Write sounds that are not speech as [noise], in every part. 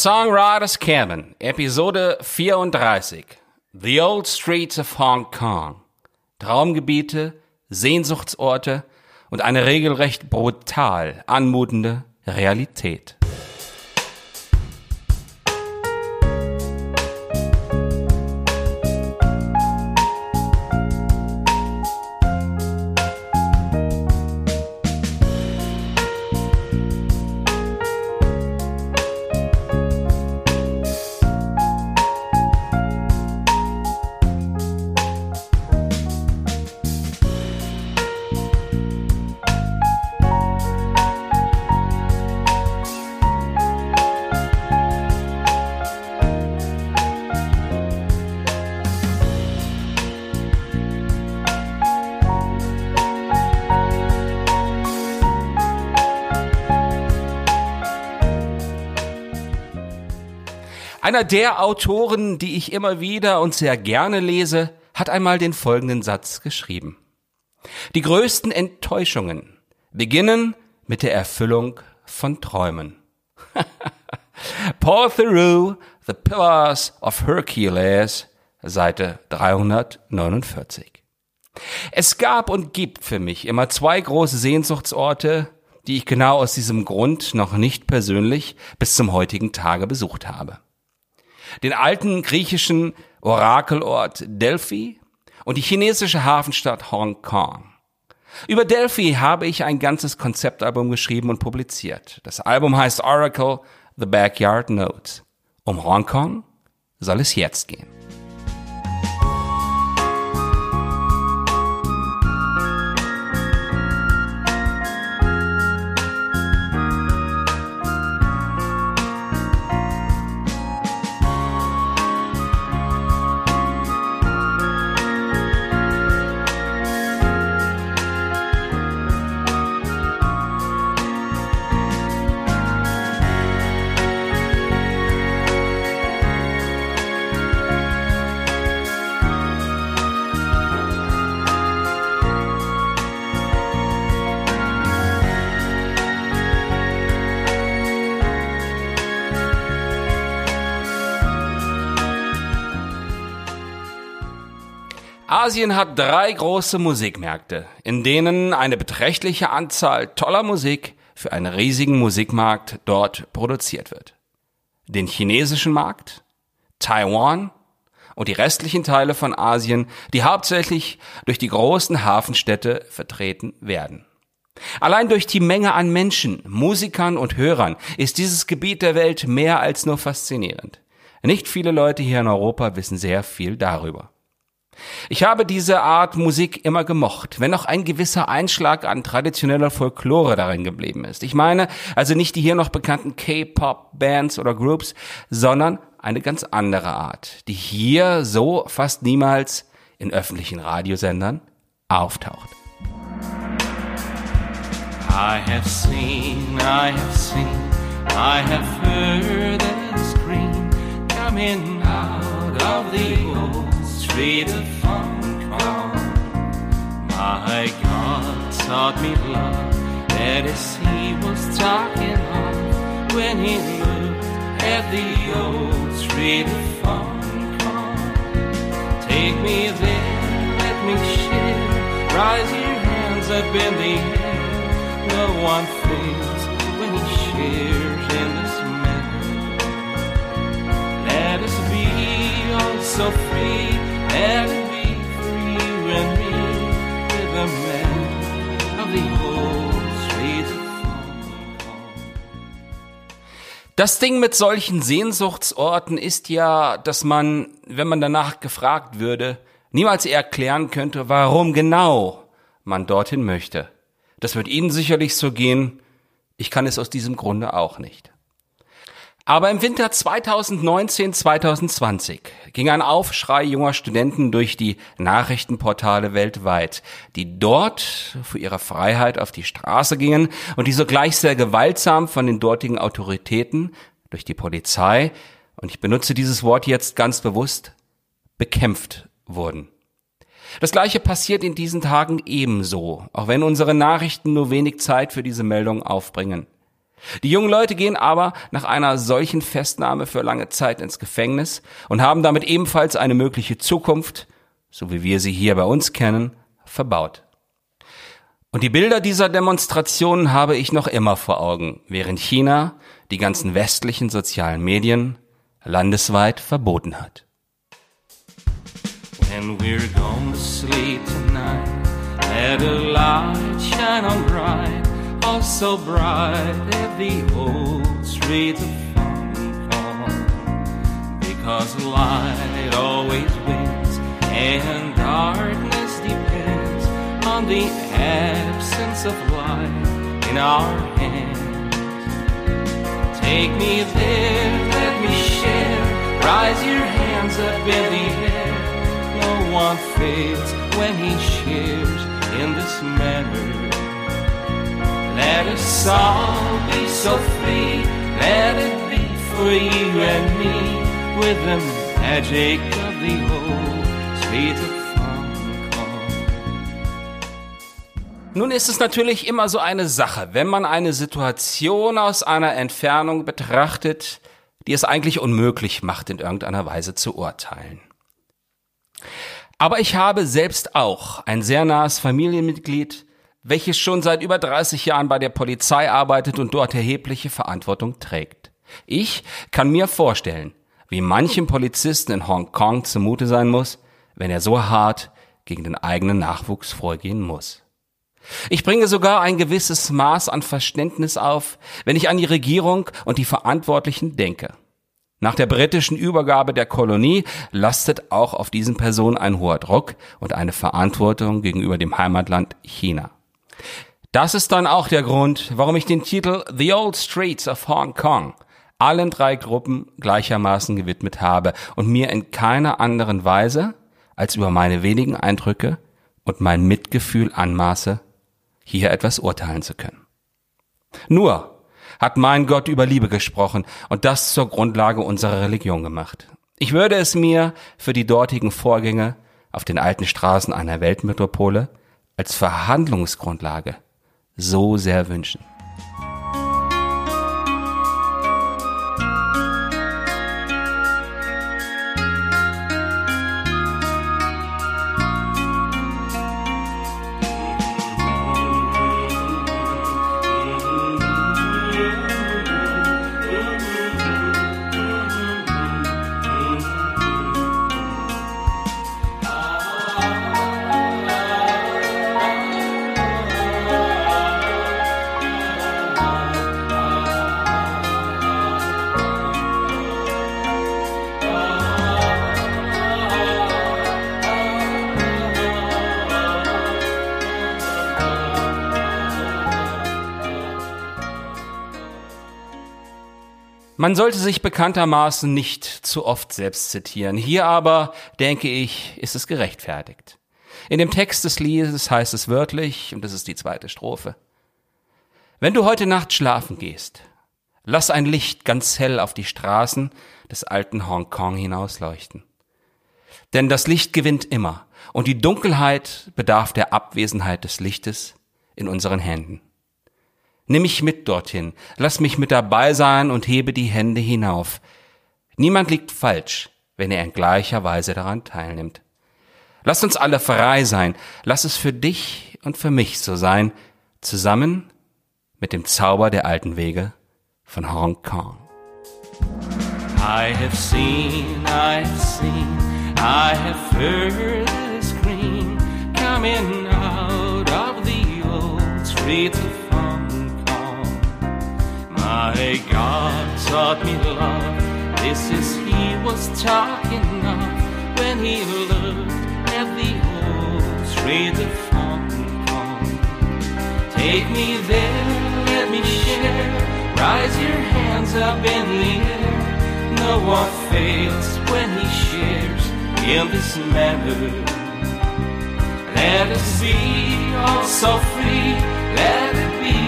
Songwriter's Cabin, Episode 34. The Old Streets of Hong Kong. Traumgebiete, Sehnsuchtsorte und eine regelrecht brutal anmutende Realität. Einer der Autoren, die ich immer wieder und sehr gerne lese, hat einmal den folgenden Satz geschrieben. Die größten Enttäuschungen beginnen mit der Erfüllung von Träumen. [laughs] Paul Theroux, The Pillars of Hercules, Seite 349. Es gab und gibt für mich immer zwei große Sehnsuchtsorte, die ich genau aus diesem Grund noch nicht persönlich bis zum heutigen Tage besucht habe den alten griechischen Orakelort Delphi und die chinesische Hafenstadt Hongkong. Über Delphi habe ich ein ganzes Konzeptalbum geschrieben und publiziert. Das Album heißt Oracle The Backyard Notes. Um Hongkong soll es jetzt gehen. Asien hat drei große Musikmärkte, in denen eine beträchtliche Anzahl toller Musik für einen riesigen Musikmarkt dort produziert wird. Den chinesischen Markt, Taiwan und die restlichen Teile von Asien, die hauptsächlich durch die großen Hafenstädte vertreten werden. Allein durch die Menge an Menschen, Musikern und Hörern ist dieses Gebiet der Welt mehr als nur faszinierend. Nicht viele Leute hier in Europa wissen sehr viel darüber. Ich habe diese Art Musik immer gemocht, wenn auch ein gewisser Einschlag an traditioneller Folklore darin geblieben ist. Ich meine also nicht die hier noch bekannten K-Pop-Bands oder Groups, sondern eine ganz andere Art, die hier so fast niemals in öffentlichen Radiosendern auftaucht. I have seen, I have seen, I have heard the scream coming out of the old street of Hong Kong. My God taught me love, that is He was talking of when he looked at the old street of Hong Kong. Take me there, let me share. Rise your hands up in the air. No one feels when he shares in this manner. Let us be all so free. Let it be for you and me. With the man of the old street of Hong Kong. Das Ding mit solchen Sehnsuchtsorten ist ja, dass man, wenn man danach gefragt würde, niemals erklären könnte, warum genau man dorthin möchte. Das wird Ihnen sicherlich so gehen. Ich kann es aus diesem Grunde auch nicht. Aber im Winter 2019-2020 ging ein Aufschrei junger Studenten durch die Nachrichtenportale weltweit, die dort für ihre Freiheit auf die Straße gingen und die sogleich sehr gewaltsam von den dortigen Autoritäten durch die Polizei, und ich benutze dieses Wort jetzt ganz bewusst, bekämpft wurden. Das gleiche passiert in diesen Tagen ebenso, auch wenn unsere Nachrichten nur wenig Zeit für diese Meldung aufbringen. Die jungen Leute gehen aber nach einer solchen Festnahme für lange Zeit ins Gefängnis und haben damit ebenfalls eine mögliche Zukunft, so wie wir sie hier bei uns kennen, verbaut. Und die Bilder dieser Demonstrationen habe ich noch immer vor Augen, während China die ganzen westlichen sozialen Medien landesweit verboten hat. When we're to sleep tonight, let a light shine on bright, so bright at the old streets of Hong. Because light always wins, and darkness depends on the absence of light in our hands. Take me there, let me share. Rise your hands up in the air. No one fails when he shares in this manner. Let us all be so free. Let it be for you and me with the magic of the old Kong. Nun ist es natürlich immer so eine Sache, wenn man eine Situation aus einer Entfernung betrachtet, die es eigentlich unmöglich macht, in irgendeiner Weise zu urteilen. Aber ich habe selbst auch ein sehr nahes Familienmitglied, welches schon seit über 30 Jahren bei der Polizei arbeitet und dort erhebliche Verantwortung trägt. Ich kann mir vorstellen, wie manchem Polizisten in Hongkong zumute sein muss, wenn er so hart gegen den eigenen Nachwuchs vorgehen muss. Ich bringe sogar ein gewisses Maß an Verständnis auf, wenn ich an die Regierung und die Verantwortlichen denke. Nach der britischen Übergabe der Kolonie lastet auch auf diesen Personen ein hoher Druck und eine Verantwortung gegenüber dem Heimatland China. Das ist dann auch der Grund, warum ich den Titel The Old Streets of Hong Kong allen drei Gruppen gleichermaßen gewidmet habe und mir in keiner anderen Weise als über meine wenigen Eindrücke und mein Mitgefühl anmaße, hier etwas urteilen zu können. Nur hat mein Gott über Liebe gesprochen und das zur Grundlage unserer Religion gemacht. Ich würde es mir für die dortigen Vorgänge auf den alten Straßen einer Weltmetropole als Verhandlungsgrundlage so sehr wünschen. Man sollte sich bekanntermaßen nicht zu oft selbst zitieren. Hier aber, denke ich, ist es gerechtfertigt. In dem Text des Liedes heißt es wörtlich, und das ist die zweite Strophe. Wenn du heute Nacht schlafen gehst, lass ein Licht ganz hell auf die Straßen des alten Hongkong hinausleuchten. Denn das Licht gewinnt immer, und die Dunkelheit bedarf der Abwesenheit des Lichtes in unseren Händen. Nimm mich mit dorthin, lass mich mit dabei sein und hebe die Hände hinauf. Niemand liegt falsch, wenn er in gleicher Weise daran teilnimmt. Lass uns alle frei sein, lass es für dich und für mich so sein, zusammen mit dem Zauber der alten Wege von Hong Kong. I have seen, I have seen, I have heard the scream coming out of the old streets of. My God taught me love, this is He was talking of when He looked at the old of Hong Kong. Take me there, let me share, rise your hands up in the air. No one fails when he shares in this manner. Let us be all so free. Let it be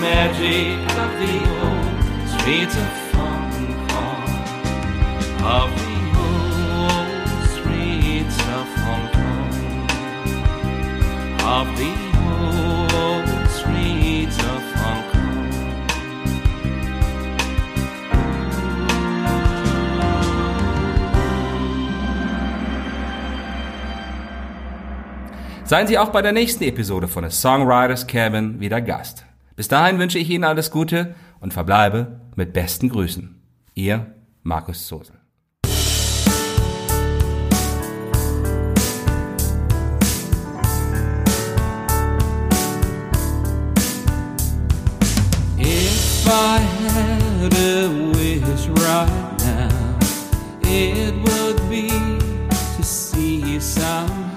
magic of the old streets of Hong Kong. Of the old streets of Hong Kong. Of the old streets of Hong Kong. Seien Sie auch bei der nächsten Episode von The Songwriters Cabin wieder Gast. Bis dahin wünsche ich Ihnen alles Gute und verbleibe mit besten Grüßen. Ihr Markus Sosel. It would be to see you somehow